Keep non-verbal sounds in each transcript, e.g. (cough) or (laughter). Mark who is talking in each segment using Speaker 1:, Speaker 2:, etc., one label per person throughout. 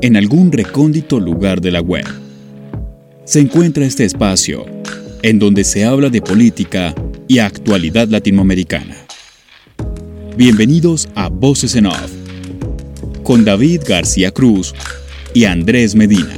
Speaker 1: en algún recóndito lugar de la web, se encuentra este espacio en donde se habla de política y actualidad latinoamericana. Bienvenidos a Voces en Off, con David García Cruz y Andrés Medina.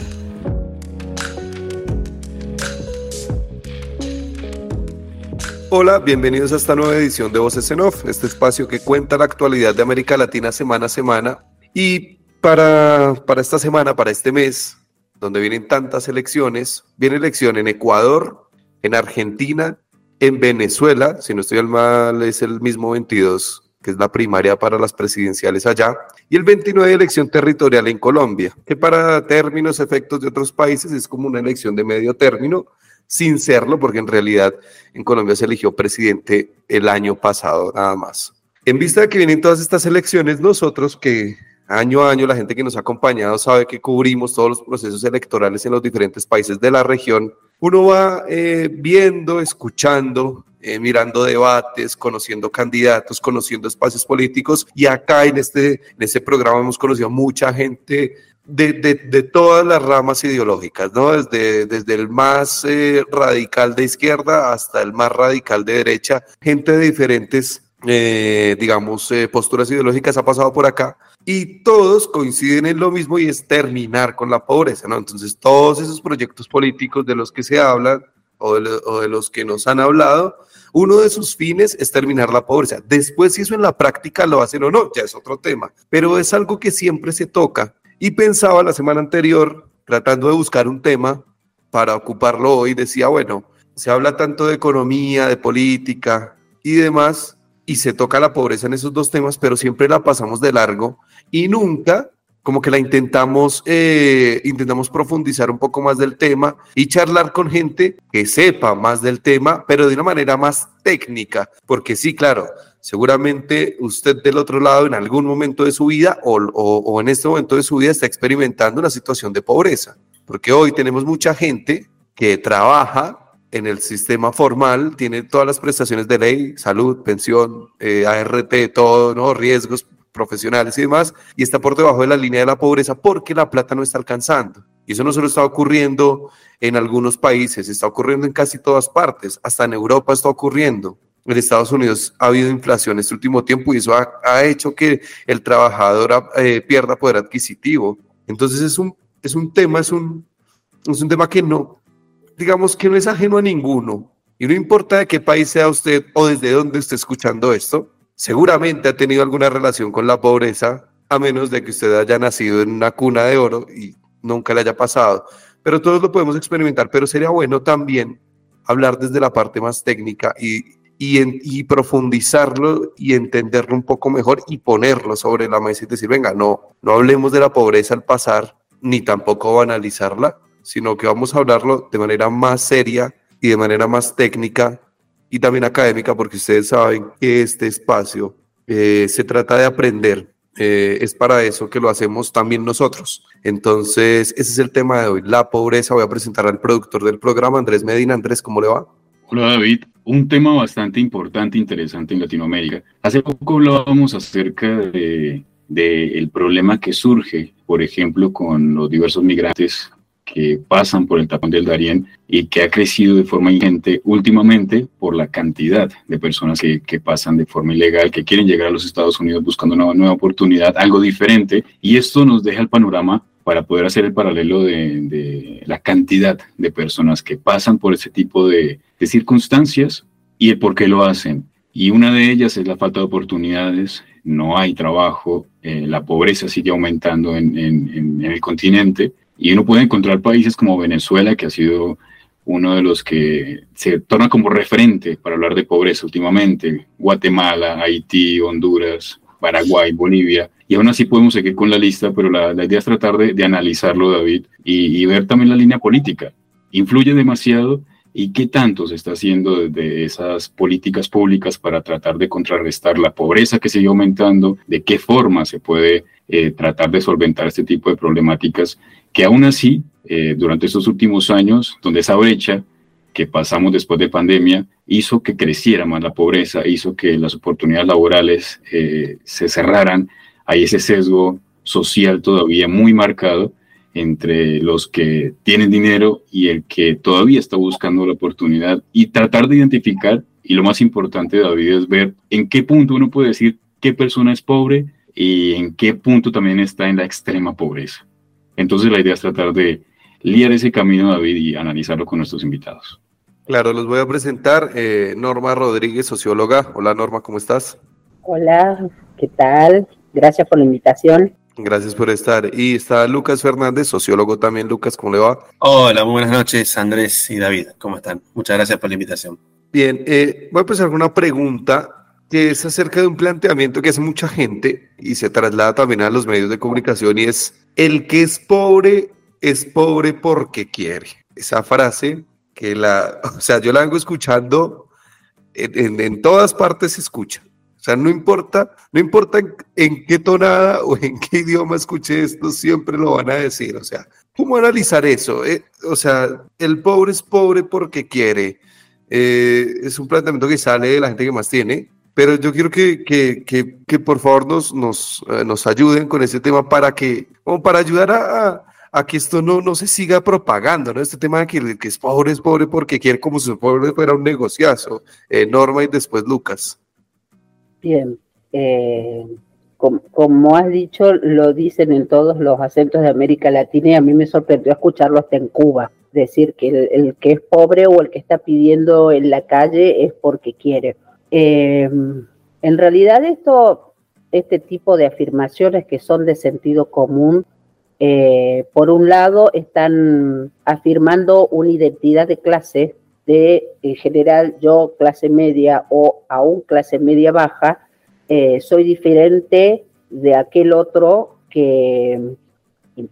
Speaker 2: Hola, bienvenidos a esta nueva edición de Voces en Off, este espacio que cuenta la actualidad de América Latina semana a semana. Y para, para esta semana, para este mes, donde vienen tantas elecciones, viene elección en Ecuador, en Argentina, en Venezuela, si no estoy al mal, es el mismo 22, que es la primaria para las presidenciales allá, y el 29 elección territorial en Colombia, que para términos, efectos de otros países es como una elección de medio término, sin serlo, porque en realidad en Colombia se eligió presidente el año pasado nada más. En vista de que vienen todas estas elecciones, nosotros que año a año la gente que nos ha acompañado sabe que cubrimos todos los procesos electorales en los diferentes países de la región, uno va eh, viendo, escuchando, eh, mirando debates, conociendo candidatos, conociendo espacios políticos y acá en este, en este programa hemos conocido mucha gente de, de, todas las ramas ideológicas, ¿no? Desde, desde el más eh, radical de izquierda hasta el más radical de derecha, gente de diferentes, eh, digamos, eh, posturas ideológicas ha pasado por acá y todos coinciden en lo mismo y es terminar con la pobreza, ¿no? Entonces, todos esos proyectos políticos de los que se hablan o de, o de los que nos han hablado, uno de sus fines es terminar la pobreza. Después, si eso en la práctica lo hacen o no, ya es otro tema, pero es algo que siempre se toca y pensaba la semana anterior, tratando de buscar un tema para ocuparlo hoy, decía, bueno, se habla tanto de economía, de política y demás, y se toca la pobreza en esos dos temas, pero siempre la pasamos de largo y nunca como que la intentamos, eh, intentamos profundizar un poco más del tema y charlar con gente que sepa más del tema, pero de una manera más técnica, porque sí, claro, seguramente usted del otro lado en algún momento de su vida o, o, en este momento de su vida está experimentando una situación de pobreza, porque hoy tenemos mucha gente que trabaja en el sistema formal, tiene todas las prestaciones de ley, salud, pensión, eh, ART, todo, ¿no? riesgos profesionales y demás, y está por debajo de la línea de la pobreza porque la plata no está alcanzando. Y eso no solo está ocurriendo en algunos países, está ocurriendo en casi todas partes, hasta en Europa está ocurriendo. En Estados Unidos ha habido inflación este último tiempo y eso ha, hecho que el trabajador eh, pierda poder adquisitivo. Entonces es un, es un tema, es un, es un tema que no, digamos que no es ajeno a ninguno. Y no importa de qué país sea usted o desde dónde esté escuchando esto, seguramente ha tenido alguna relación con la pobreza, a menos de que usted haya nacido en una cuna de oro y nunca le haya pasado. Pero todos lo podemos experimentar, pero sería bueno también hablar desde la parte más técnica y, y, profundizarlo y entenderlo un poco mejor y ponerlo sobre la mesa y decir, venga, no, no hablemos de la pobreza al pasar, ni tampoco banalizarla, sino que vamos a hablarlo de manera más seria y de manera más técnica y también académica, porque ustedes saben que este espacio eh, se trata de aprender. Eh, es para eso que lo hacemos también nosotros. Entonces, ese es el tema de hoy, la pobreza. Voy a presentar al productor del programa, Andrés Medina. Andrés, ¿cómo le va?
Speaker 3: Hola David, un tema bastante importante, interesante en Latinoamérica. Hace poco hablábamos acerca de, de el problema que surge, por ejemplo, con los diversos migrantes que pasan por el tapón del Darién y que ha crecido de forma ingente últimamente por la cantidad de personas que, que, pasan de forma ilegal, que quieren llegar a los Estados Unidos buscando una nueva oportunidad, algo diferente. Y esto nos deja el panorama para poder hacer el paralelo de, de la cantidad de personas que pasan por ese tipo de, de, circunstancias y el por qué lo hacen. Y una de ellas es la falta de oportunidades, no hay trabajo, eh, la pobreza sigue aumentando en, en, en el continente y uno puede encontrar países como Venezuela, que ha sido uno de los que se torna como referente para hablar de pobreza últimamente, Guatemala, Haití, Honduras, Paraguay, Bolivia, y aún así podemos seguir con la lista, pero la, idea es tratar de, de analizarlo, David, y, y, ver también la línea política. ¿Influye demasiado? ¿Y qué tanto se está haciendo desde esas políticas públicas para tratar de contrarrestar la pobreza que sigue aumentando? ¿De qué forma se puede eh, tratar de solventar este tipo de problemáticas? que aún así, eh, durante estos últimos años, donde esa brecha que pasamos después de pandemia hizo que creciera más la pobreza, hizo que las oportunidades laborales eh, se cerraran, hay ese sesgo social todavía muy marcado entre los que tienen dinero y el que todavía está buscando la oportunidad y tratar de identificar, y lo más importante, David, es ver en qué punto uno puede decir qué persona es pobre y en qué punto también está en la extrema pobreza. Entonces la idea es tratar de liar ese camino, David, y analizarlo con nuestros invitados.
Speaker 2: Claro, los voy a presentar. Eh, Norma Rodríguez, socióloga. Hola Norma, ¿cómo estás?
Speaker 4: Hola, ¿qué tal? Gracias por la invitación.
Speaker 2: Gracias por estar. Y está Lucas Fernández, sociólogo también. Lucas, ¿cómo le va?
Speaker 5: Hola, muy buenas noches, Andrés y David. ¿Cómo están? Muchas gracias por la invitación.
Speaker 2: Bien, eh, voy a empezar con una pregunta que es acerca de un planteamiento que hace mucha gente y se traslada también a los medios de comunicación y es, el que es pobre es pobre porque quiere. Esa frase que la, (laughs) o sea, yo la vengo escuchando, en, todas partes se escucha. O sea, no importa, no importa en, qué tonada o en qué idioma escuche esto, siempre lo van a decir. O sea, ¿cómo analizar eso? Eh, o sea, el pobre es pobre porque quiere. Eh, es un planteamiento que sale de la gente que más tiene, pero yo quiero que, que, que, por favor nos, nos, eh, nos, ayuden con ese tema para que, como para ayudar a, que esto no, no se siga propagando, ¿no? Este tema de que, que es pobre es pobre porque quiere como si pobre fuera un negociazo. Norma y después Lucas.
Speaker 4: Bien. Eh, como, has dicho, lo dicen en todos los acentos de América Latina y a mí me sorprendió escucharlo hasta en Cuba. Decir que el, que es pobre o el que está pidiendo en la calle es porque quiere eh, en realidad esto, este tipo de afirmaciones que son de sentido común, eh, por un lado están afirmando una identidad de clase de, en general, yo clase media o aún clase media baja, eh, soy diferente de aquel otro que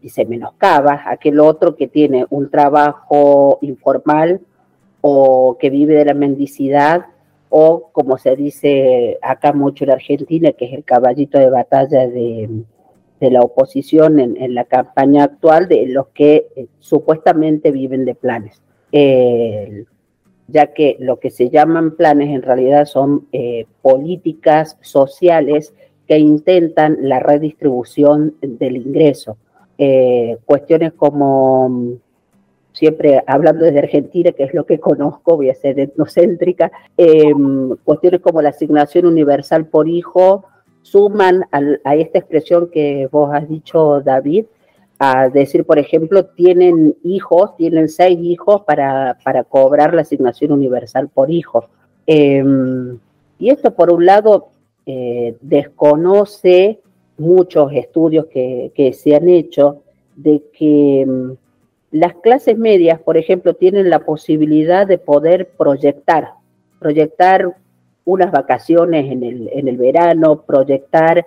Speaker 4: se menoscaba, aquel otro que tiene un trabajo informal o que vive de la mendicidad o como se dice acá mucho en Argentina, que es el caballito de batalla de, la oposición en, la campaña actual, de los que eh, supuestamente viven de planes. Ya que lo que se llaman planes en realidad son eh, políticas sociales que intentan la redistribución del ingreso. Eh, cuestiones como siempre hablando desde Argentina, que es lo que conozco, voy a ser etnocéntrica, em, cuestiones como la asignación universal por hijo suman a esta expresión que vos has dicho, David, a decir, por ejemplo, tienen hijos, tienen seis hijos para, para cobrar la asignación universal por hijo. Em, y esto, por un lado, eh, desconoce muchos estudios que, que, se han hecho de que em, las clases medias, por ejemplo, tienen la posibilidad de poder proyectar, proyectar unas vacaciones en el, en el verano, proyectar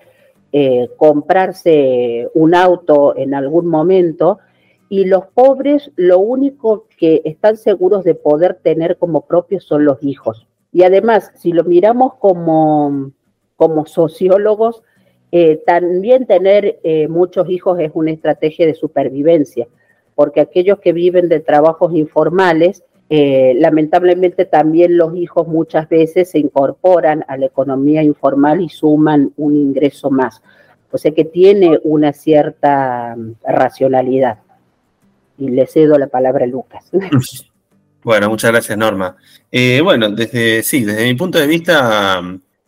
Speaker 4: eh, comprarse un auto en algún momento, y los pobres lo único que están seguros de poder tener como propios son los hijos. Y además, si lo miramos como, como sociólogos, eh, también tener eh, muchos hijos es una estrategia de supervivencia porque aquellos que viven de trabajos informales, eh, lamentablemente también los hijos muchas veces se incorporan a la economía informal y suman un ingreso más. O sea que tiene una cierta mm, racionalidad. Y le cedo la palabra a Lucas. (laughs)
Speaker 5: Bueno, muchas gracias, Norma. Eh, bueno, desde sí, desde mi punto de vista,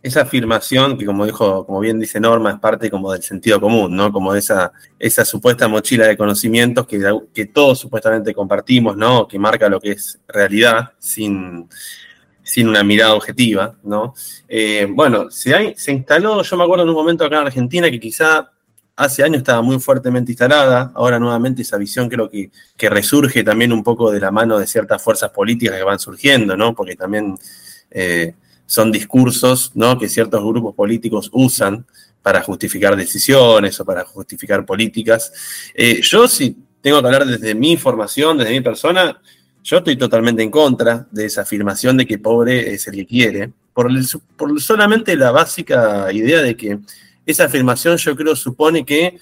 Speaker 5: esa afirmación que como dijo, como bien dice Norma, es parte como del sentido común, ¿no? Como de esa, esa supuesta mochila de conocimientos que, que todos supuestamente compartimos, ¿no? Que marca lo que es realidad sin, sin una mirada objetiva, ¿no? Eh, bueno, se, hay, se instaló, yo me acuerdo en un momento acá en Argentina que quizá hace años estaba muy fuertemente instalada, ahora nuevamente esa visión creo que, que resurge también un poco de la mano de ciertas fuerzas políticas que van surgiendo, ¿no? Porque también... Eh, son discursos ¿no? que ciertos grupos políticos usan para justificar decisiones o para justificar políticas. Eh, yo si tengo que hablar desde mi formación, desde mi persona, yo estoy totalmente en contra de esa afirmación de que pobre es el que quiere, por, solamente la básica idea de que esa afirmación yo creo supone que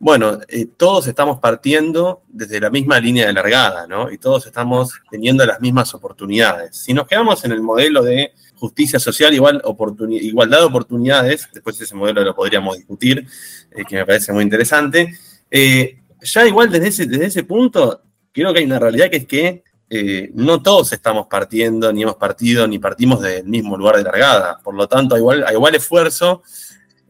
Speaker 5: bueno, eh, todos estamos partiendo desde la misma línea de largada, ¿no? Y todos estamos teniendo las mismas oportunidades. Si nos quedamos en el modelo de justicia social, igual igualdad de oportunidades, después ese modelo lo podríamos discutir, eh, que me parece muy interesante. Eh, ya igual desde ese, desde ese punto, creo que hay una realidad que es que eh, no todos estamos partiendo, ni hemos partido, ni partimos del mismo lugar de largada. Por lo tanto, a igual, a igual esfuerzo,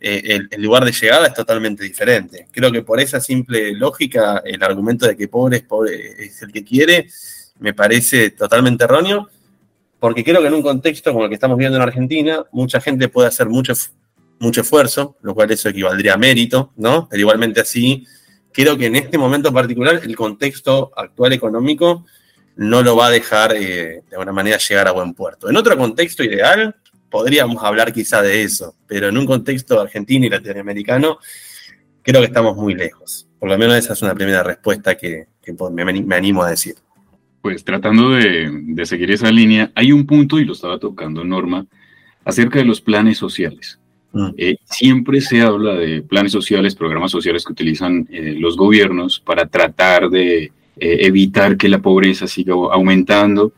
Speaker 5: el, el, lugar de llegada es totalmente diferente. Creo que por esa simple lógica, el argumento de que pobre es pobre es el que quiere, me parece totalmente erróneo porque creo que en un contexto como el que estamos viendo en Argentina, mucha gente puede hacer mucho, mucho esfuerzo, lo cual eso equivaldría a mérito, ¿no? Pero igualmente así, creo que en este momento particular el contexto actual económico no lo va a dejar eh, de alguna manera llegar a buen puerto. En otro contexto ideal, podríamos hablar quizá de eso, pero en un contexto argentino y latinoamericano, creo que estamos muy lejos. Por lo menos esa es una primera respuesta que, me animo a decir.
Speaker 3: Pues tratando de, seguir esa línea, hay un punto, y lo estaba tocando Norma, acerca de los planes sociales. Mm. Eh, siempre se habla de planes sociales, programas sociales que utilizan eh, los gobiernos para tratar de eh, evitar que la pobreza siga aumentando,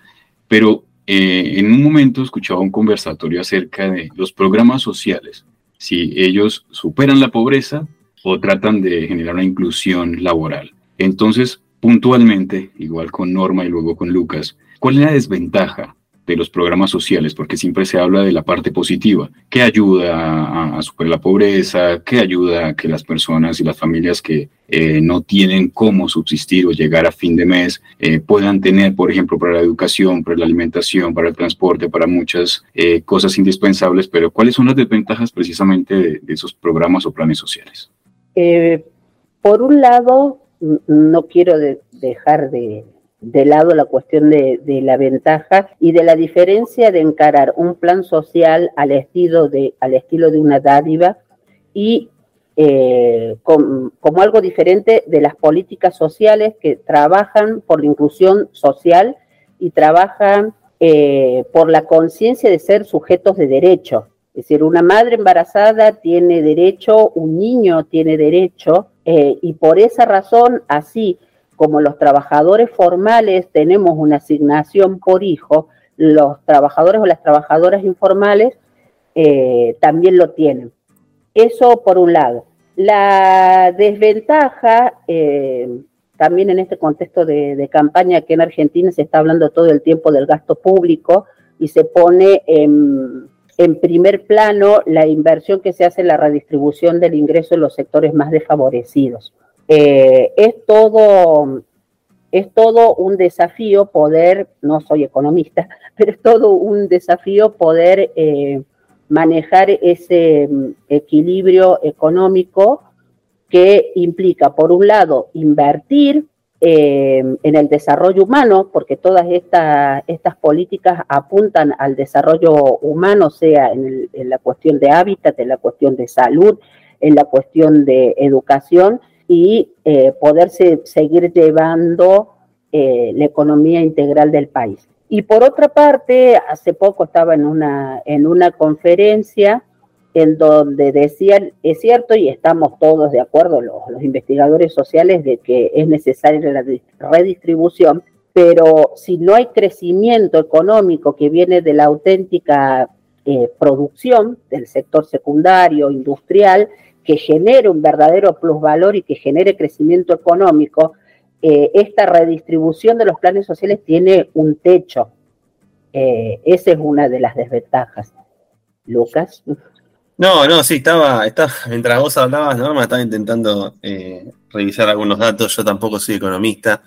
Speaker 3: pero en un momento escuchaba un conversatorio acerca de los programas sociales, si ellos superan la pobreza o tratan de generar una inclusión laboral. Entonces, puntualmente, igual con Norma y luego con Lucas, ¿cuál es la desventaja de los programas sociales? Porque siempre se habla de la parte positiva, que ayuda a, superar la pobreza, que ayuda a que las personas y las familias que eh, no tienen cómo subsistir o llegar a fin de mes eh, puedan tener, por ejemplo, para la educación, para la alimentación, para el transporte, para muchas eh, cosas indispensables, pero ¿cuáles son las desventajas precisamente de, de esos programas o planes sociales?
Speaker 4: por un lado, no quiero dejar de, lado la cuestión de, la ventaja y de la diferencia de encarar un plan social al estilo de, al estilo de una dádiva y eh, como algo diferente de las políticas sociales que trabajan por la inclusión social y trabajan eh, por la conciencia de ser sujetos de derecho. Es decir, una madre embarazada tiene derecho, un niño tiene derecho, eh, y por esa razón, así como los trabajadores formales tenemos una asignación por hijo, los trabajadores o las trabajadoras informales eh, también lo tienen. Eso por un lado. La desventaja, eh, también en este contexto de, campaña que en Argentina se está hablando todo el tiempo del gasto público y se pone en en primer plano la inversión que se hace en la redistribución del ingreso en los sectores más desfavorecidos. Eh, es, todo, es todo un desafío poder, no soy economista, (laughs) pero es todo un desafío poder eh, manejar ese mm, equilibrio económico que implica, por un lado, invertir eh, en el desarrollo humano, porque todas estas políticas apuntan al desarrollo humano, sea en, la cuestión de hábitat, en la cuestión de salud, en la cuestión de educación y eh, poderse seguir llevando eh, la economía integral del país. Y por otra parte, hace poco estaba en una, en una conferencia en donde decían, es cierto y estamos todos de acuerdo, los, investigadores sociales, de que es necesaria la redistribución, pero si no hay crecimiento económico que viene de la auténtica eh, producción del sector secundario, industrial, que genere un verdadero plusvalor y que genere crecimiento económico, eh, esta redistribución de los planes sociales tiene un techo. Eh, esa es una de las desventajas. Lucas.
Speaker 5: No, no, sí, estaba, estaba mientras vos hablabas, Norma, estaba intentando eh, revisar algunos datos. Yo tampoco soy economista,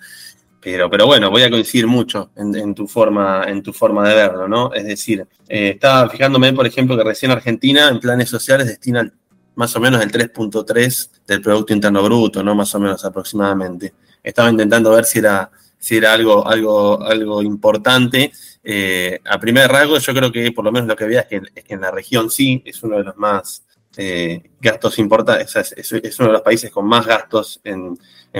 Speaker 5: pero, pero bueno, voy a coincidir mucho en, tu forma, en tu forma de verlo, ¿no? Es decir, eh, estaba fijándome, por ejemplo, que recién Argentina en planes sociales destina más o menos el 3.3 del Producto Interno Bruto, ¿no? Más o menos aproximadamente. Estaba intentando ver si era, si era algo, algo, algo importante eh, a primer rasgo, yo creo que por lo menos lo que veía es que, en la región sí es uno de los más eh, gastos importantes, es, uno de los países con más gastos en,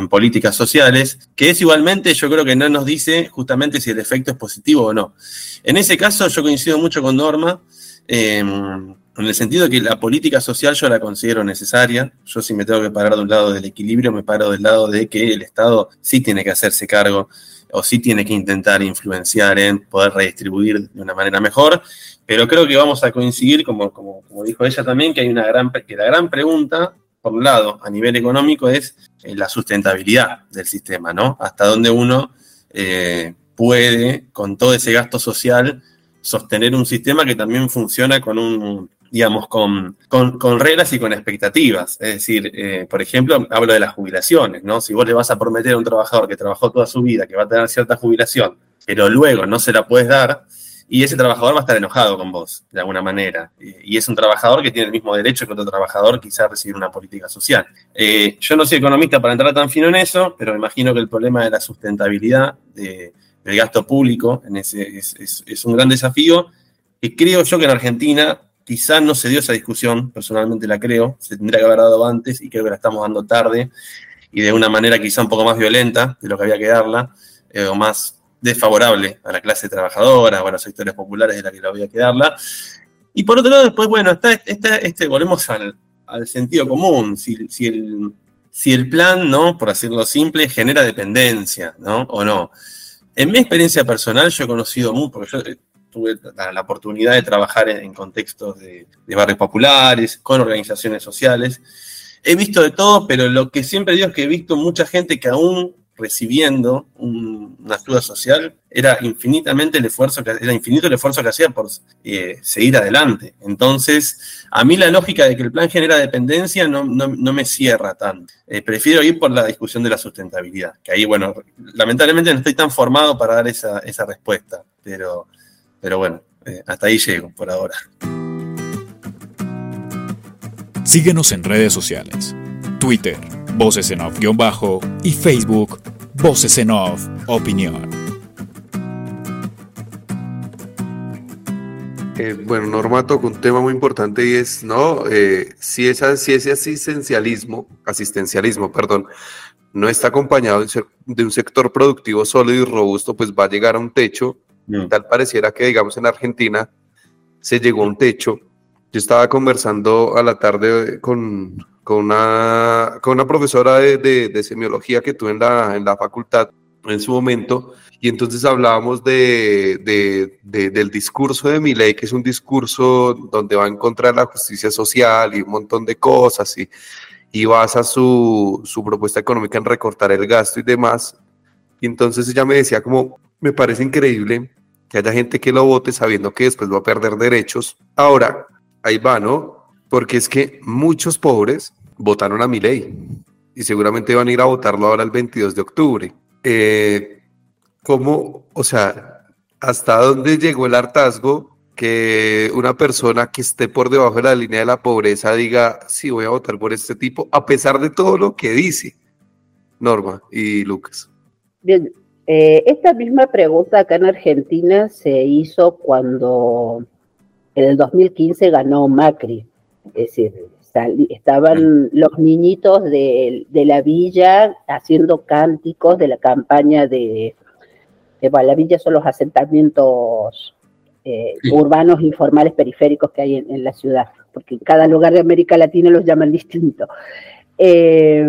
Speaker 5: políticas sociales, que es igualmente, yo creo que no nos dice justamente si el efecto es positivo o no. En ese caso, yo coincido mucho con Norma. Em, en el sentido de que la política social yo la considero necesaria. Yo si me tengo que parar de un lado del equilibrio, me paro del lado de que el Estado sí tiene que hacerse cargo o sí tiene que intentar influenciar en poder redistribuir de una manera mejor. Pero creo que vamos a coincidir, como, como, dijo ella también, que hay una gran, que la gran pregunta, por un lado, a nivel económico, es eh, la sustentabilidad del sistema, ¿no? Hasta dónde uno eh, puede, con todo ese gasto social, sostener un sistema que también funciona con un, digamos, con, con, reglas y con expectativas. Es decir, eh, por ejemplo, hablo de las jubilaciones, ¿no? Si vos le vas a prometer a un trabajador que trabajó toda su vida que va a tener cierta jubilación, pero luego no se la puedes dar, y ese trabajador va a estar enojado con vos, de alguna manera. Y es un trabajador que tiene el mismo derecho que otro trabajador quizá a recibir una política social. Eh, yo no soy economista para entrar tan fino en eso, pero me imagino que el problema de la sustentabilidad del gasto público en ese, es, es un gran desafío que creo yo que en Argentina Quizás no se dio esa discusión, personalmente la creo, se tendría que haber dado antes y creo que la estamos dando tarde y de una manera quizá un poco más violenta de lo que había que darla, eh, o más desfavorable a la clase trabajadora o a los sectores populares de la que lo había que darla. Y por otro lado, después, bueno, está, este, volvemos al, sentido común. Si, el, si el plan, ¿no? Por decirlo simple, genera dependencia, ¿no? O no. En mi experiencia personal, yo he conocido mucho, porque yo tuve la, oportunidad de trabajar en, contextos de, barrios populares, con organizaciones sociales. He visto de todo, pero lo que siempre digo es que he visto mucha gente que aún recibiendo una ayuda social, era infinitamente el esfuerzo que era infinito el esfuerzo que hacía por eh, seguir adelante. Entonces, a mí la lógica de que el plan genera dependencia no, me cierra tanto. Eh, prefiero ir por la discusión de la sustentabilidad, que ahí, bueno, lamentablemente no estoy tan formado para dar esa, esa respuesta, pero pero bueno, eh, hasta ahí llego por ahora.
Speaker 1: Síguenos en redes sociales. Twitter, Voces en Off-Bajo y Facebook, Voces en Off Opinión.
Speaker 2: Eh, bueno, Norma tocó un tema muy importante y es, ¿no? Eh, si, esa, si ese asistencialismo, asistencialismo, perdón, no está acompañado de un sector productivo sólido y robusto, pues va a llegar a un techo Mm. Tal pareciera que, digamos, en Argentina se llegó a un techo. Yo estaba conversando a la tarde con, con, una, con una profesora de, de, semiología que tuve en la, en la facultad en su momento, y entonces hablábamos de, de, del discurso de Milei, que es un discurso donde va a encontrar la justicia social y un montón de cosas, y, y basa su, su propuesta económica en recortar el gasto y demás. Y entonces ella me decía como, me parece increíble que haya gente que lo vote sabiendo que después va a perder derechos. Ahora, ahí va, ¿no? Porque es que muchos pobres votaron a mi ley y seguramente van a ir a votarlo ahora el 22 de octubre. Eh, ¿Cómo, o sea, hasta dónde llegó el hartazgo que una persona que esté por debajo de la línea de la pobreza diga, sí, voy a votar por este tipo, a pesar de todo lo que dice Norma y Lucas?
Speaker 4: Bien, eh, esta misma pregunta acá en Argentina se hizo cuando en el 2015 ganó Macri. Es decir, estaban los niñitos de, la villa haciendo cánticos de la campaña de, la villa son los asentamientos eh, urbanos informales periféricos que hay en, la ciudad, porque en cada lugar de América Latina los llaman distinto. Eh,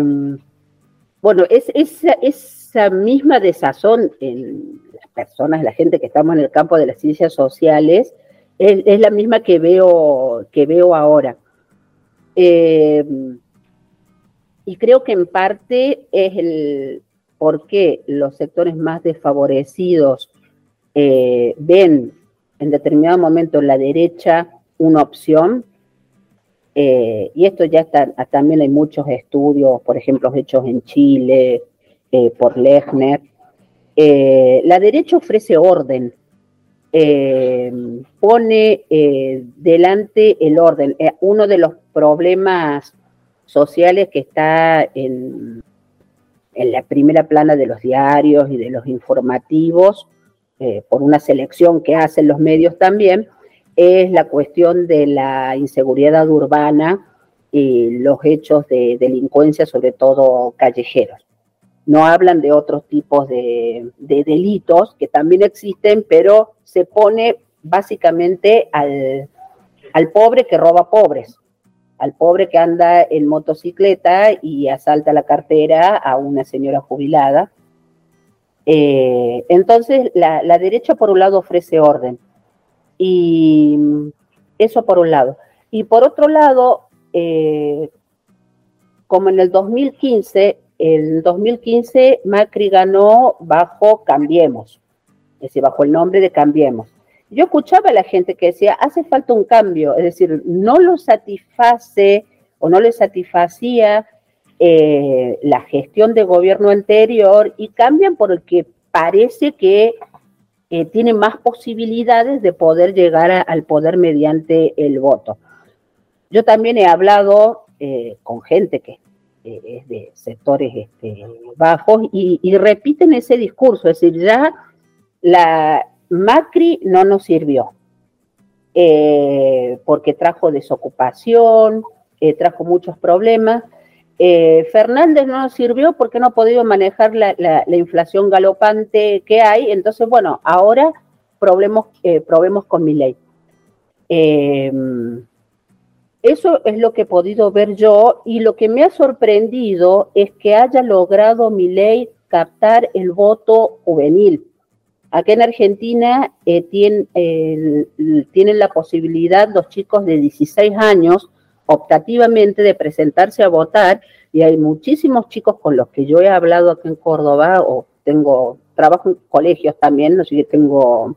Speaker 4: bueno, es, esa, es esa misma desazón en las personas, la gente que estamos en el campo de las ciencias sociales, es, la misma que veo, que veo ahora. Eh, y creo que en parte es el por qué los sectores más desfavorecidos eh, ven en determinado momento la derecha una opción. Eh, y esto ya está, también hay muchos estudios, por ejemplo, hechos en Chile, eh, por Lechner. Eh, la derecha ofrece orden, eh, pone delante el orden. uno de los problemas sociales que está en, la primera plana de los diarios y de los informativos, por una selección que hacen los medios también, es la cuestión de la inseguridad urbana y los hechos de delincuencia, sobre todo callejeros no hablan de otros tipos de, delitos que también existen, pero se pone básicamente al, al pobre que roba pobres, al pobre que anda en motocicleta y asalta la cartera a una señora jubilada. Eh, entonces, la, derecha por un lado ofrece orden. Y eso por un lado. Y por otro lado, eh, como en el 2015, en 2015 Macri ganó bajo Cambiemos, es decir, bajo el nombre de Cambiemos. Yo escuchaba a la gente que decía, hace falta un cambio, es decir, no lo satisface o no le satisfacía eh, la gestión de gobierno anterior y cambian porque parece que eh, tiene más posibilidades de poder llegar al poder mediante el voto. Yo también he hablado eh, con gente que es de sectores este, bajos y, repiten ese discurso, es decir, ya la Macri no nos sirvió eh, porque trajo desocupación, eh, trajo muchos problemas. Fernández no nos sirvió porque no ha podido manejar la, inflación galopante que hay. Entonces, bueno, ahora probemos, probemos con mi ley. Eso es lo que he podido ver yo y lo que me ha sorprendido es que haya logrado mi ley captar el voto juvenil. Acá en Argentina eh, tienen, la posibilidad los chicos de 16 años optativamente de presentarse a votar y hay muchísimos chicos con los que yo he hablado aquí en Córdoba o tengo trabajo en colegios también, así que tengo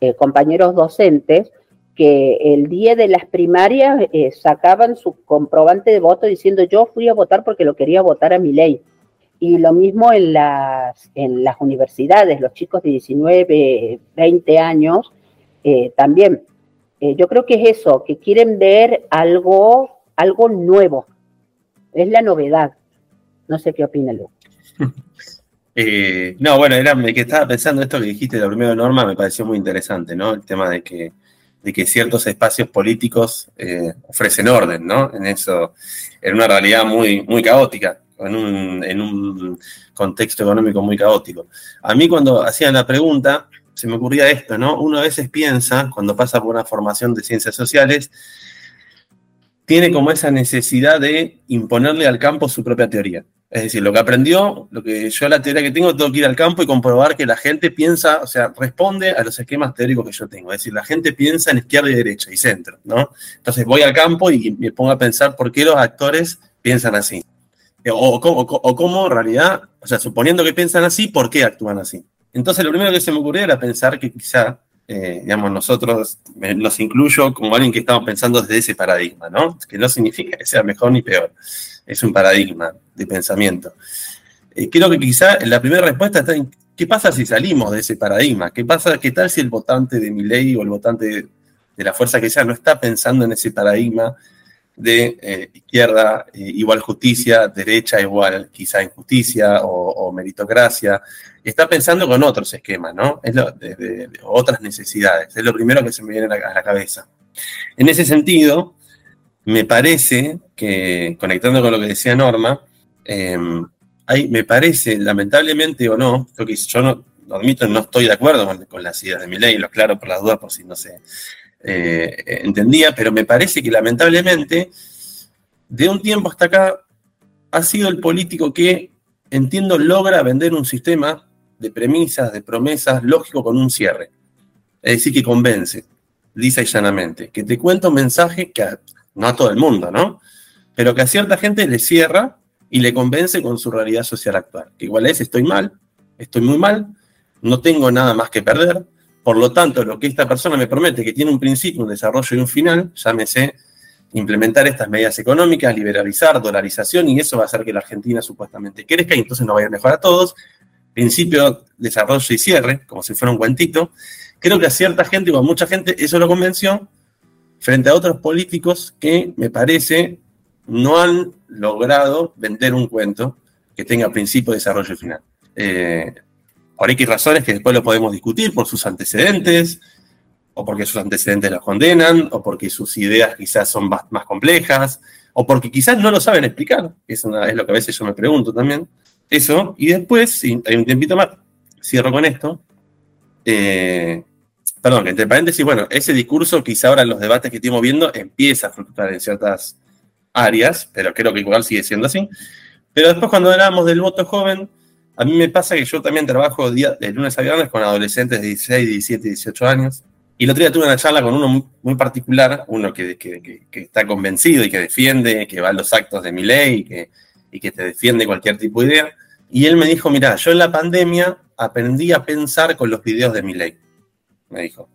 Speaker 4: eh, compañeros docentes que el día de las primarias eh, sacaban su comprobante de voto diciendo yo fui a votar porque lo quería votar a mi ley. Y lo mismo en las, en las universidades, los chicos de 19, 20 años eh, también. Eh, yo creo que es eso, que quieren ver algo, algo nuevo. Es la novedad. No sé qué opina Lu. (laughs)
Speaker 5: no, bueno, era que estaba pensando esto que dijiste de la primera norma, me pareció muy interesante, ¿no? El tema de que de que ciertos espacios políticos eh, ofrecen orden, ¿no? En eso, en una realidad muy, muy caótica, en un, en un contexto económico muy caótico. A mí cuando hacían la pregunta, se me ocurría esto, ¿no? Uno a veces piensa, cuando pasa por una formación de ciencias sociales, tiene como esa necesidad de imponerle al campo su propia teoría. Es decir, lo que aprendió, lo que yo la teoría que tengo, tengo que ir al campo y comprobar que la gente piensa, o sea, responde a los esquemas teóricos que yo tengo. Es decir, la gente piensa en izquierda y derecha y centro, ¿no? Entonces voy al campo y me pongo a pensar por qué los actores piensan así. Eh, o, cómo en realidad, o sea, suponiendo que piensan así, ¿por qué actúan así? Entonces lo primero que se me ocurrió era pensar que quizá, eh, digamos, nosotros, nos incluyo como alguien que estamos pensando desde ese paradigma, ¿no? Que no significa que sea mejor ni peor es un paradigma de pensamiento. Eh, creo que quizá la primera respuesta está en qué pasa si salimos de ese paradigma, qué pasa, qué tal si el votante de mi ley o el votante de, la fuerza que sea no está pensando en ese paradigma de eh, izquierda eh, igual justicia, derecha igual quizá injusticia o, meritocracia, está pensando con otros esquemas, ¿no? Es de, otras necesidades, es lo primero que se me viene a la cabeza. En ese sentido, me parece que, conectando con lo que decía Norma, em, me parece, lamentablemente o no, porque yo no, lo admito, no estoy de acuerdo con, las ideas de mi ley, lo claro por las dudas, por si no se eh, entendía, pero me parece que lamentablemente, de un tiempo hasta acá, ha sido el político que, entiendo, logra vender un sistema de premisas, de promesas, lógico con un cierre. Es decir, que convence, lisa y llanamente, que te cuenta un mensaje que no a todo el mundo, ¿no? Pero que a cierta gente le cierra y le convence con su realidad social actual. Que igual es, estoy mal, estoy muy mal, no tengo nada más que perder, por lo tanto, lo que esta persona me promete, que tiene un principio, un desarrollo y un final, llámese implementar estas medidas económicas, liberalizar, dolarización, y eso va a hacer que la Argentina supuestamente crezca y entonces nos vaya mejor a todos. Principio, desarrollo y cierre, como si fuera un cuentito. Creo que a cierta gente, o a mucha gente, eso lo convenció, frente a otros políticos que, me parece, no han logrado vender un cuento que tenga principio, desarrollo y final. Eh, por X razones que después lo podemos discutir, por sus antecedentes, o porque sus antecedentes los condenan, o porque sus ideas quizás son más, complejas, o porque quizás no lo saben explicar, es, es lo que a veces yo me pregunto también. Eso, y después, si hay un tiempito más, cierro con esto, eh, perdón, entre paréntesis, bueno, ese discurso quizá ahora en los debates que estamos viendo empieza a fructuar en ciertas áreas, pero creo que igual sigue siendo así. Pero después cuando hablábamos del voto joven, a mí me pasa que yo también trabajo de lunes a viernes con adolescentes de 16, 17, 18 años. Y el otro día tuve una charla con uno muy, particular, uno que, que, está convencido y que defiende, que va a los actos de mi ley y que, y que te defiende cualquier tipo de idea. Y él me dijo, mira, yo en la pandemia aprendí a pensar con los videos de mi ley me dijo.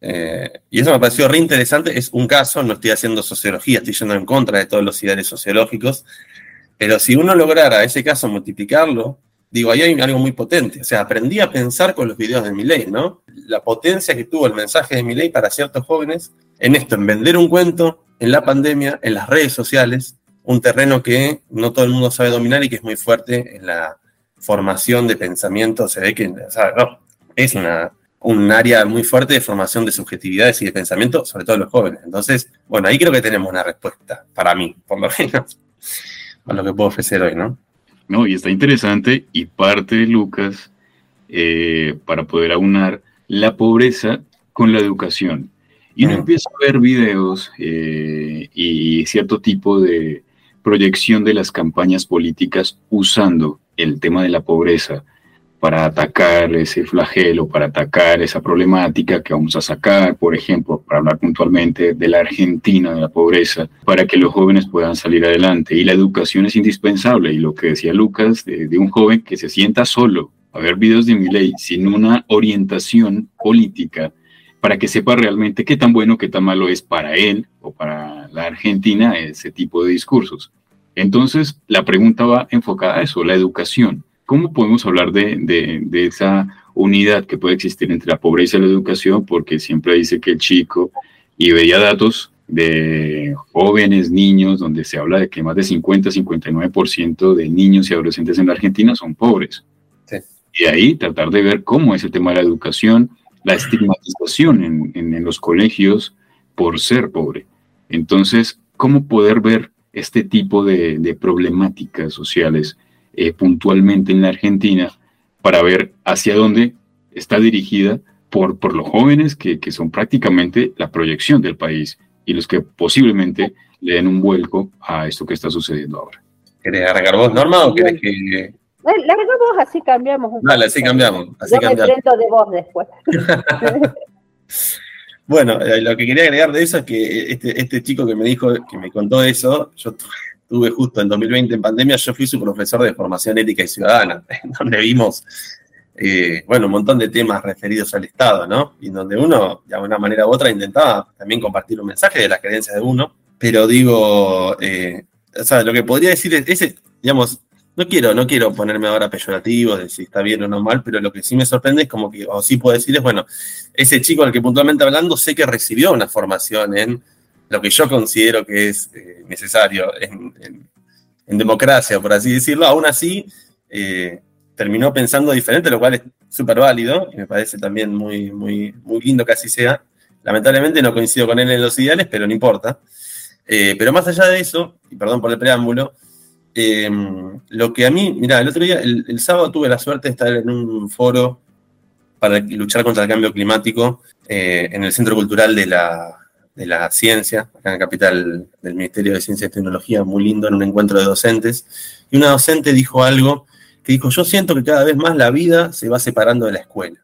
Speaker 5: Eh, y eso me pareció re interesante. Es un caso, no estoy haciendo sociología, estoy yendo en contra de todos los ideales sociológicos. Pero si uno lograra ese caso multiplicarlo, digo, ahí hay algo muy potente. O sea, aprendí a pensar con los videos de mi ley, ¿no? La potencia que tuvo el mensaje de mi ley para ciertos jóvenes en esto, en vender un cuento, en la pandemia, en las redes sociales, un terreno que no todo el mundo sabe dominar y que es muy fuerte en la formación de pensamiento. Se ve que, o no, es una, un área muy fuerte de formación de subjetividades y de pensamiento, sobre todo en los jóvenes. Entonces, bueno, ahí creo que tenemos una respuesta, para mí, por lo (laughs) menos, a lo que puedo ofrecer hoy, ¿no?
Speaker 3: No, y está interesante y parte de Lucas eh, para poder aunar la pobreza con la educación. Y uno mm. empieza a ver videos eh, y cierto tipo de proyección de las campañas políticas usando el tema de la pobreza para atacar ese flagelo, para atacar esa problemática que vamos a sacar, por ejemplo, para hablar puntualmente de la Argentina, de la pobreza, para que los jóvenes puedan salir adelante. Y la educación es indispensable. Y lo que decía Lucas, de, un joven que se sienta solo a ver videos de mi ley sin una orientación política, para que sepa realmente qué tan bueno, qué tan malo es para él o para la Argentina ese tipo de discursos. Entonces, la pregunta va enfocada a eso, la educación. ¿Cómo podemos hablar de, esa unidad que puede existir entre la pobreza y la educación? Porque siempre dice que el chico, y veía datos de jóvenes, niños, donde se habla de que más de 50-59% de niños y adolescentes en la Argentina son pobres. Y ahí tratar de ver cómo es el tema de la educación, la estigmatización en, los colegios por ser pobre. Entonces, ¿cómo poder ver este tipo de problemáticas sociales eh, puntualmente en la Argentina para ver hacia dónde está dirigida por, por los jóvenes que, que, son prácticamente la proyección del país y los que posiblemente le den un vuelco a esto que está sucediendo ahora.
Speaker 5: ¿Querés arrancar vos, Norma, o querés que...?
Speaker 4: Larga vos, así cambiamos.
Speaker 5: Un Dale, así cambiamos. Así
Speaker 4: Yo
Speaker 5: cambiamos.
Speaker 4: me de vos después. (laughs)
Speaker 5: bueno, eh, lo que quería agregar de eso es que este, este chico que me dijo, que me contó eso, yo tuve justo en 2020 en pandemia, yo fui su profesor de formación ética y ciudadana, (laughs) donde vimos, eh, bueno, un montón de temas referidos al Estado, ¿no? Y donde uno, de alguna manera u otra, intentaba también compartir un mensaje de las creencias de uno, pero digo, eh, o sea, lo que podría decir es, ese, digamos, no quiero, no quiero ponerme ahora peyorativo de si está bien o no mal, pero lo que sí me sorprende es como que, o sí puedo decir es, bueno, ese chico al que puntualmente hablando sé que recibió una formación en lo que yo considero que es eh, necesario en, democracia, por así decirlo, aún así eh, terminó pensando diferente, lo cual es súper válido y me parece también muy, muy, muy lindo que así sea. Lamentablemente no coincido con él en los ideales, pero no importa. Eh, pero más allá de eso, y perdón por el preámbulo, lo que a mí, mira, el otro día, el, sábado tuve la suerte de estar en un foro para luchar contra el cambio climático en el Centro Cultural de la, de la ciencia, acá en la capital del Ministerio de Ciencia y Tecnología, muy lindo, en un encuentro de docentes. Y una docente dijo algo que dijo, yo siento que cada vez más la vida se va separando de la escuela.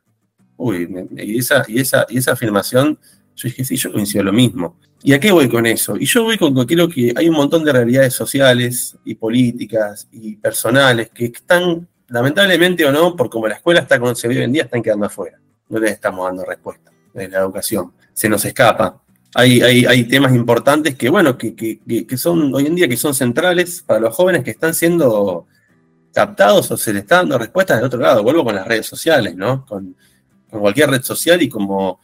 Speaker 5: Uy, y esa, y esa, y esa afirmación, yo dije, sí, yo coincido lo mismo. ¿Y a qué voy con eso? Y yo voy con que creo que hay un montón de realidades sociales y políticas y personales que están, lamentablemente o no, por como la escuela está concebida hoy en día, están quedando afuera. No les estamos dando respuesta de la educación. Se nos escapa hay, temas importantes que, bueno, que, son hoy en día que son centrales para los jóvenes que están siendo captados o se les está dando respuestas del otro lado. Vuelvo con las redes sociales, ¿no? Con, cualquier red social y como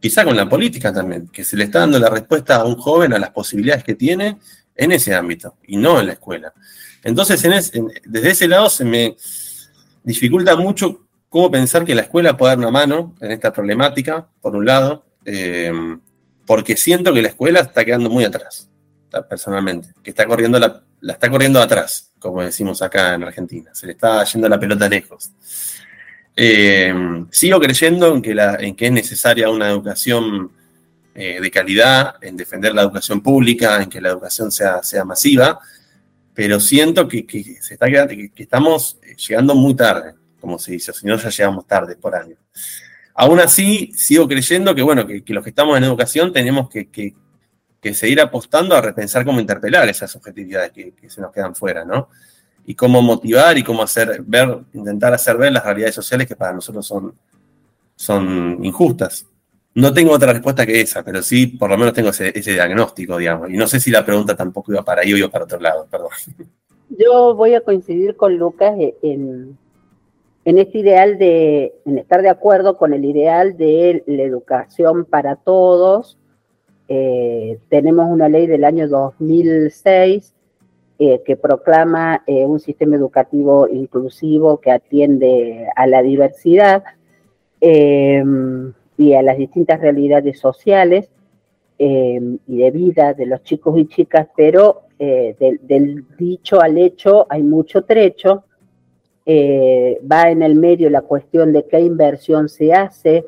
Speaker 5: quizá con la política también, que se le está dando la respuesta a un joven a las posibilidades que tiene en ese ámbito y no en la escuela. Entonces, desde ese lado se me dificulta mucho cómo pensar que la escuela puede dar una mano en esta problemática, por un lado. Eh, porque siento que la escuela está quedando muy atrás, personalmente, que está corriendo la, está corriendo atrás, como decimos acá en Argentina, se le está yendo la pelota lejos. Eh, sigo creyendo en que, la, en que es necesaria una educación eh, de calidad, en defender la educación pública, en que la educación sea, sea masiva, pero siento que, se está que, estamos llegando muy tarde, como se dice, si no ya llegamos tarde por año. Aún así, sigo creyendo que, bueno, que, los que estamos en educación tenemos que, seguir apostando a repensar cómo interpelar esas objetividades que, se nos quedan fuera, ¿no? Y cómo motivar y cómo hacer ver, intentar hacer ver las realidades sociales que para nosotros son, son injustas. No tengo otra respuesta que esa, pero sí, por lo menos tengo ese, diagnóstico, digamos. Y no sé si la pregunta tampoco iba para ahí o iba para otro lado, perdón.
Speaker 4: Yo voy a coincidir con Lucas en, en este ideal de, en estar de acuerdo con el ideal de la educación para todos. Eh, tenemos una ley del año 2006 eh, que proclama eh, un sistema educativo inclusivo que atiende a la diversidad y a las distintas realidades sociales y de vida de los chicos y chicas, pero del dicho al hecho hay mucho trecho eh, va en el medio la cuestión de qué inversión se hace,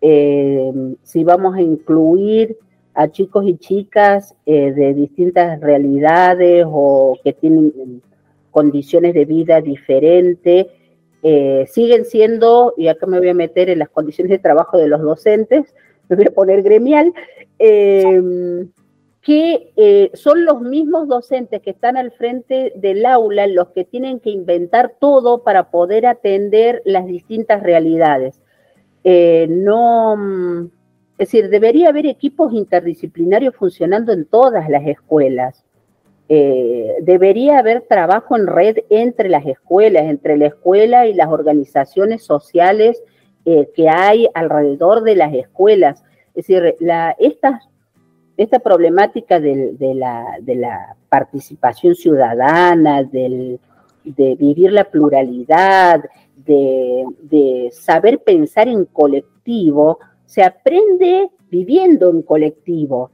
Speaker 4: eh, si vamos a incluir a chicos y chicas eh, de distintas realidades o que tienen condiciones de vida diferentes, siguen siendo, y acá me voy a meter en las condiciones de trabajo de los docentes, me voy a poner gremial, que eh, son los mismos docentes que están al frente del aula los que tienen que inventar todo para poder atender las distintas realidades. Eh, no, mm, es decir, debería haber equipos interdisciplinarios funcionando en todas las escuelas. Eh, debería haber trabajo en red entre las escuelas, entre la escuela y las organizaciones sociales que hay alrededor de las escuelas. Es decir, estas esta problemática de, la, participación ciudadana, de vivir la pluralidad, de, saber pensar en colectivo, se aprende viviendo en colectivo.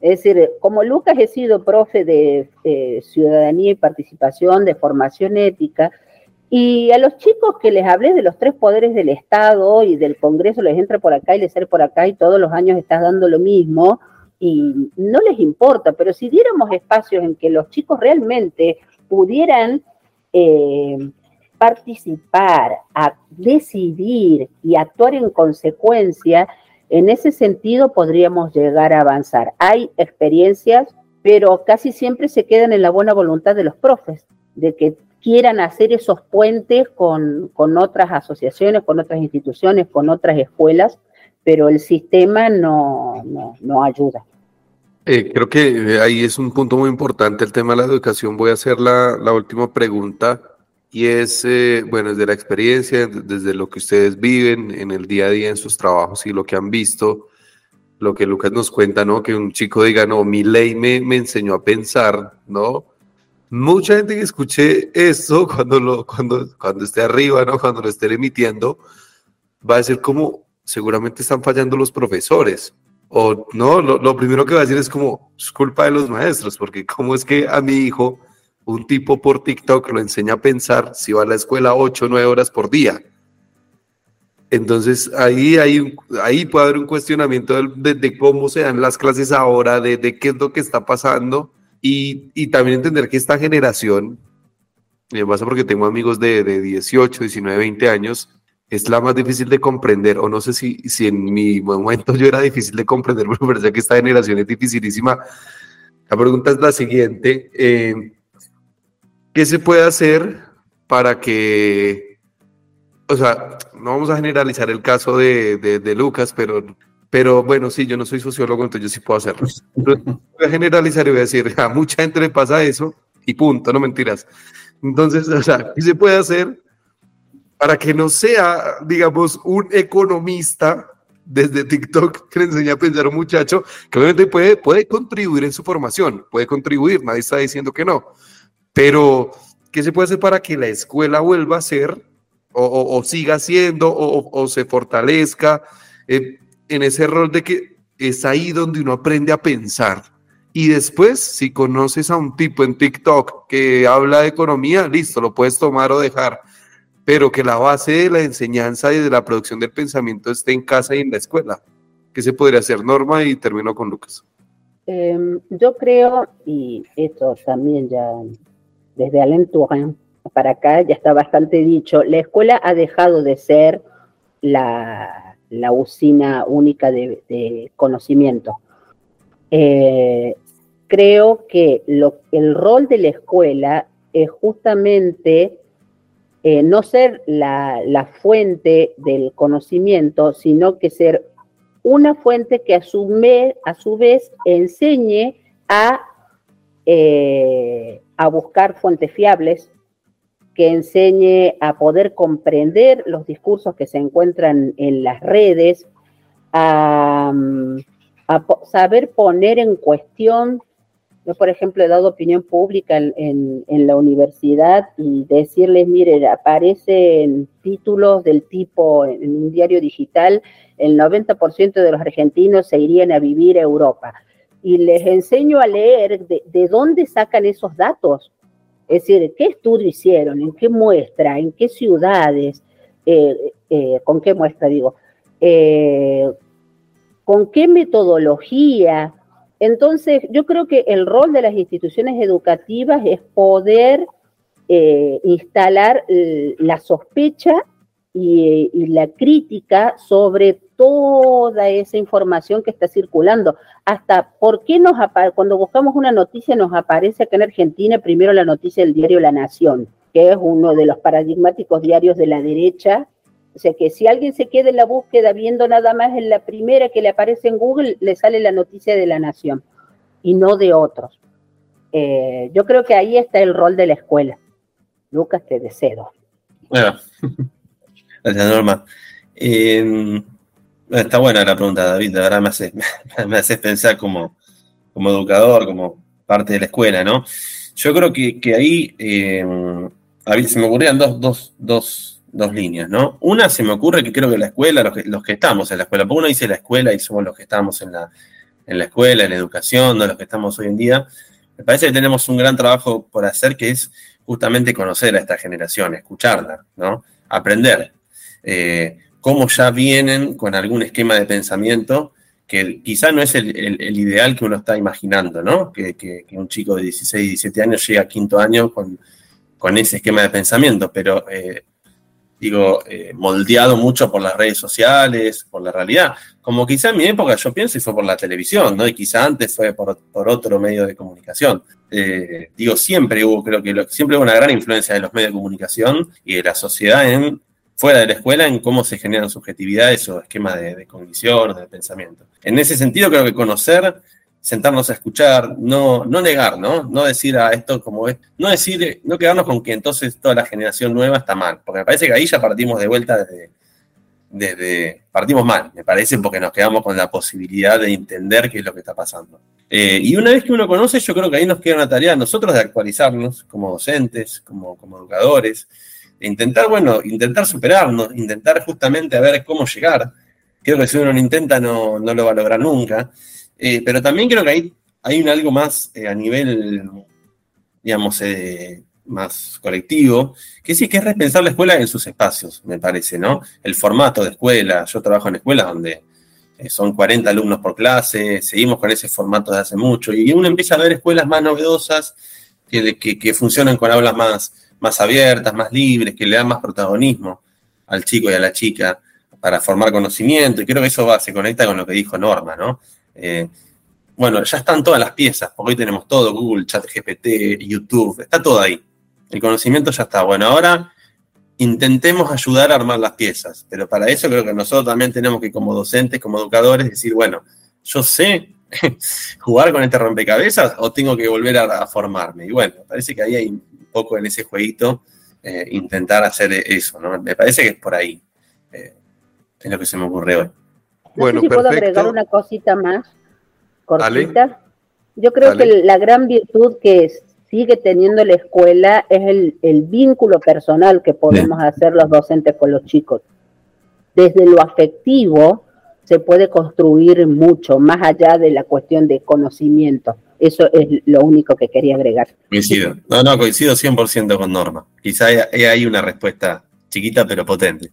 Speaker 4: Es decir, como Lucas he sido profe de eh, ciudadanía y participación, de formación ética, y a los chicos que les hablé de los tres poderes del Estado y del Congreso, les entra por acá y les sale por acá y todos los años estás dando lo mismo, y no les importa, pero si diéramos espacios en que los chicos realmente pudieran eh, participar, a decidir y actuar en consecuencia, en ese sentido podríamos llegar a avanzar. Hay experiencias, pero casi siempre se quedan en la buena voluntad de los profes, de que quieran hacer esos puentes con, con otras asociaciones, con otras instituciones, con otras escuelas, pero el sistema no, no, ayuda.
Speaker 2: Eh, creo que eh, ahí es un punto muy importante el tema de la educación. Voy a hacer la, la última pregunta y es, eh, bueno, desde la experiencia, desde lo que ustedes viven en el día a día en sus trabajos y lo que han visto, lo que Lucas nos cuenta, ¿no? Que un chico diga, no, mi ley me, me enseñó a pensar, ¿no? Mucha gente que escuche eso cuando, lo, cuando, cuando esté arriba, ¿no? Cuando lo esté emitiendo, va a ser como, seguramente están fallando los profesores. O no, lo, primero que va a decir es como, es culpa de los maestros, porque cómo es que a mi hijo, un tipo por TikTok lo enseña a pensar si va a la escuela 8 o 9 horas por día. Entonces ahí, hay, ahí puede haber un cuestionamiento de, cómo se dan las clases ahora, de, qué es lo que está pasando y, y también entender que esta generación, me pasa porque tengo amigos de, de 18, 19, 20 años, es la más difícil de comprender, o no sé si, si en mi momento yo era difícil de comprender, (laughs) pero parece que esta generación es dificilísima. La pregunta es la siguiente, eh, ¿qué se puede hacer para que, o sea, no vamos a generalizar el caso de, de, Lucas, pero, pero bueno, sí, yo no soy sociólogo, entonces yo sí puedo hacerlo. voy a generalizar y voy a decir, a mucha gente le pasa eso y punto, no mentiras. Entonces, o sea, ¿qué se puede hacer para que no sea, digamos, un economista desde TikTok (laughs) que le enseña a pensar a un muchacho que obviamente puede, puede contribuir en su formación, puede contribuir, nadie está diciendo que no, pero ¿qué se puede hacer para que la escuela vuelva a ser o, siga siendo o, se fortalezca eh, en ese rol de que es ahí donde uno aprende a pensar? Y después, si conoces a un tipo en TikTok que habla de economía, listo, lo puedes tomar o dejar pero que la base de la enseñanza y de la producción del pensamiento esté en casa y en la escuela. ¿Qué se podría hacer, Norma? Y termino con Lucas.
Speaker 4: Em, yo creo, y esto también ya desde Alain para acá ya está bastante dicho, la escuela ha dejado de ser la, usina única de, conocimiento. Eh, creo que el rol de la escuela es justamente eh, no ser la, fuente del conocimiento, sino que ser una fuente que a su, a su vez enseñe a, eh, a buscar fuentes fiables, que enseñe a poder comprender los discursos que se encuentran en las redes, a, a saber poner en cuestión yo, por ejemplo, he dado opinión pública en, la universidad y decirles, mire, aparecen títulos del tipo en un diario digital, el 90% de los argentinos se irían a vivir a Europa. Y les enseño a leer de, dónde sacan esos datos. Es decir, qué estudio hicieron, en qué muestra, en qué ciudades, eh, eh, con qué muestra digo, eh, con qué metodología, entonces, yo creo que el rol de las instituciones educativas es poder eh, instalar la sospecha y, la crítica sobre toda esa información que está circulando. Hasta por qué nos cuando buscamos una noticia nos aparece acá en Argentina primero la noticia del diario La Nación, que es uno de los paradigmáticos diarios de la derecha o sea que si alguien se queda en la búsqueda viendo nada más en la primera que le aparece en Google, le sale la noticia de la nación y no de otros. Eh, yo creo que ahí está el rol de la escuela. Lucas, te deseo.
Speaker 5: Bueno, (laughs) gracias Norma. Eh, está buena la pregunta, David. De verdad me haces (laughs) me hace pensar como, como educador, como parte de la escuela, ¿no? Yo creo que, ahí eh, se me ocurrían dos, dos, dos dos líneas, ¿no? Una se me ocurre que creo que la escuela, los que, estamos en la escuela, porque uno dice la escuela y somos los que estamos en la, en la escuela, en la educación, no los que estamos hoy en día, me parece que tenemos un gran trabajo por hacer que es justamente conocer a esta generación, escucharla, ¿no? Aprender eh, cómo ya vienen con algún esquema de pensamiento que quizá no es el, ideal que uno está imaginando, ¿no? Que, que, un chico de 16, 17 años llegue a quinto año con, con ese esquema de pensamiento, pero eh, digo, eh, moldeado mucho por las redes sociales, por la realidad. Como quizá en mi época yo pienso y fue por la televisión, ¿no? Y quizá antes fue por, otro medio de comunicación. Eh, digo, siempre hubo, creo que siempre hubo una gran influencia de los medios de comunicación y de la sociedad en fuera de la escuela en cómo se generan subjetividades o esquemas de, de cognición o de pensamiento. En ese sentido, creo que conocer sentarnos a escuchar, no, no negar, ¿no? No decir a esto como es, no decir, no quedarnos con que entonces toda la generación nueva está mal, porque me parece que ahí ya partimos de vuelta desde, desde partimos mal, me parece, porque nos quedamos con la posibilidad de entender qué es lo que está pasando. Eh, y una vez que uno conoce, yo creo que ahí nos queda una tarea nosotros de actualizarnos como docentes, como, como educadores, de intentar, bueno, intentar superarnos, intentar justamente a ver cómo llegar. Creo que si uno no intenta no, no lo va a lograr nunca. Eh, pero también creo que hay, hay un algo más eh, a nivel, digamos, eh, más colectivo, que sí, que es repensar la escuela en sus espacios, me parece, ¿no? El formato de escuela. Yo trabajo en escuelas donde son 40 alumnos por clase, seguimos con ese formato de hace mucho, y uno empieza a ver escuelas más novedosas que, que, funcionan con aulas más, más abiertas, más libres, que le dan más protagonismo al chico y a la chica para formar conocimiento, y creo que eso va, se conecta con lo que dijo Norma, ¿no? Eh, bueno, ya están todas las piezas, porque hoy tenemos todo, Google, ChatGPT, YouTube, está todo ahí. El conocimiento ya está. Bueno, ahora intentemos ayudar a armar las piezas, pero para eso creo que nosotros también tenemos que, como docentes, como educadores, decir, bueno, yo sé (laughs) jugar con este rompecabezas o tengo que volver a, formarme. Y bueno, parece que ahí hay un poco en ese jueguito eh, intentar hacer eso, ¿no? Me parece que es por ahí. Eh, es lo que se me ocurre hoy
Speaker 4: bueno, si puedo agregar una cosita más, cortita. Yo creo que la gran virtud que sigue teniendo la escuela es el, vínculo personal que podemos hacer los docentes con los chicos. Desde lo afectivo se puede construir mucho, más allá de la cuestión de conocimiento. Eso es lo único que quería agregar.
Speaker 5: Coincido. No, no, coincido 100% con Norma. Quizá hay, hay una respuesta chiquita pero potente.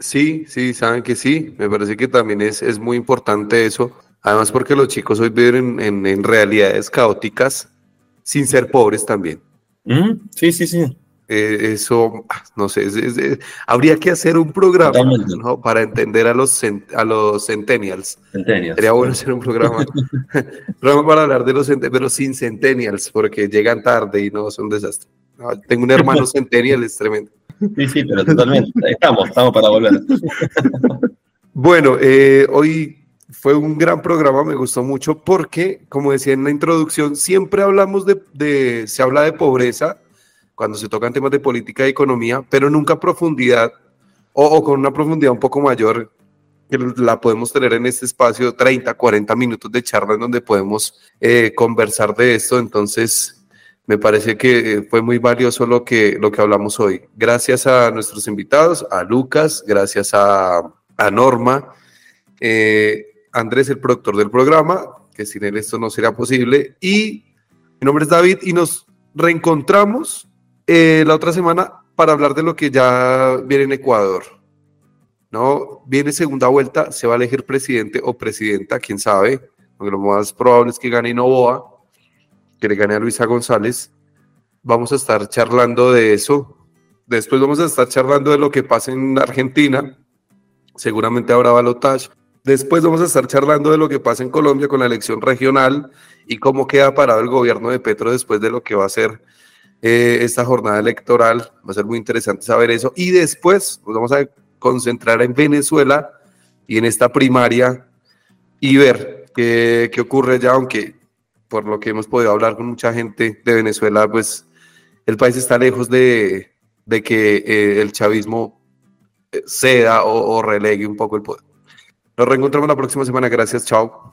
Speaker 2: Sí, sí, saben que sí. Me parece que también es, es muy importante eso. Además, porque los chicos hoy viven en, realidades caóticas sin ser pobres también.
Speaker 5: Sí, sí, sí.
Speaker 2: Eh, eso, no sé, habría que hacer un programa para entender a los, a los centennials. Sería bueno hacer un programa, (laughs) programa para hablar de los pero sin centennials, porque llegan tarde y no son desastre. tengo un hermano (laughs) centennial, es tremendo.
Speaker 5: Sí, sí, pero totalmente. Estamos, estamos para volver. (laughs)
Speaker 2: Bueno, eh, hoy fue un gran programa, me gustó mucho porque, como decía en la introducción, siempre hablamos de, se habla de pobreza cuando se tocan temas de política y economía, pero nunca profundidad o, con una profundidad un poco mayor que la podemos tener en este espacio, 30, 40 minutos de charla en donde podemos eh, conversar de esto. Entonces, me parece que eh, fue muy valioso lo que, lo que hablamos hoy. Gracias a nuestros invitados, a Lucas, gracias a, Norma, eh, Andrés, el productor del programa, que sin él esto no sería posible. Y mi nombre es David y nos reencontramos eh, la otra semana para hablar de lo que ya viene en Ecuador. ¿no? Viene segunda vuelta, se va a elegir presidente o presidenta, quién sabe, aunque lo más probable es que gane Novoa que le gane a Luisa González. Vamos a estar charlando de eso. Después vamos a estar charlando de lo que pasa en Argentina. Seguramente habrá balotaje. Después vamos a estar charlando de lo que pasa en Colombia con la elección regional y cómo queda parado el gobierno de Petro después de lo que va a ser eh, esta jornada electoral. Va a ser muy interesante saber eso. Y después nos vamos a concentrar en Venezuela y en esta primaria y ver qué, qué ocurre ya, aunque por lo que hemos podido hablar con mucha gente de Venezuela, pues el país está lejos de, que eh, el chavismo eh, ceda o, o relegue un poco el poder. Nos reencontramos la próxima semana. Gracias. Chao.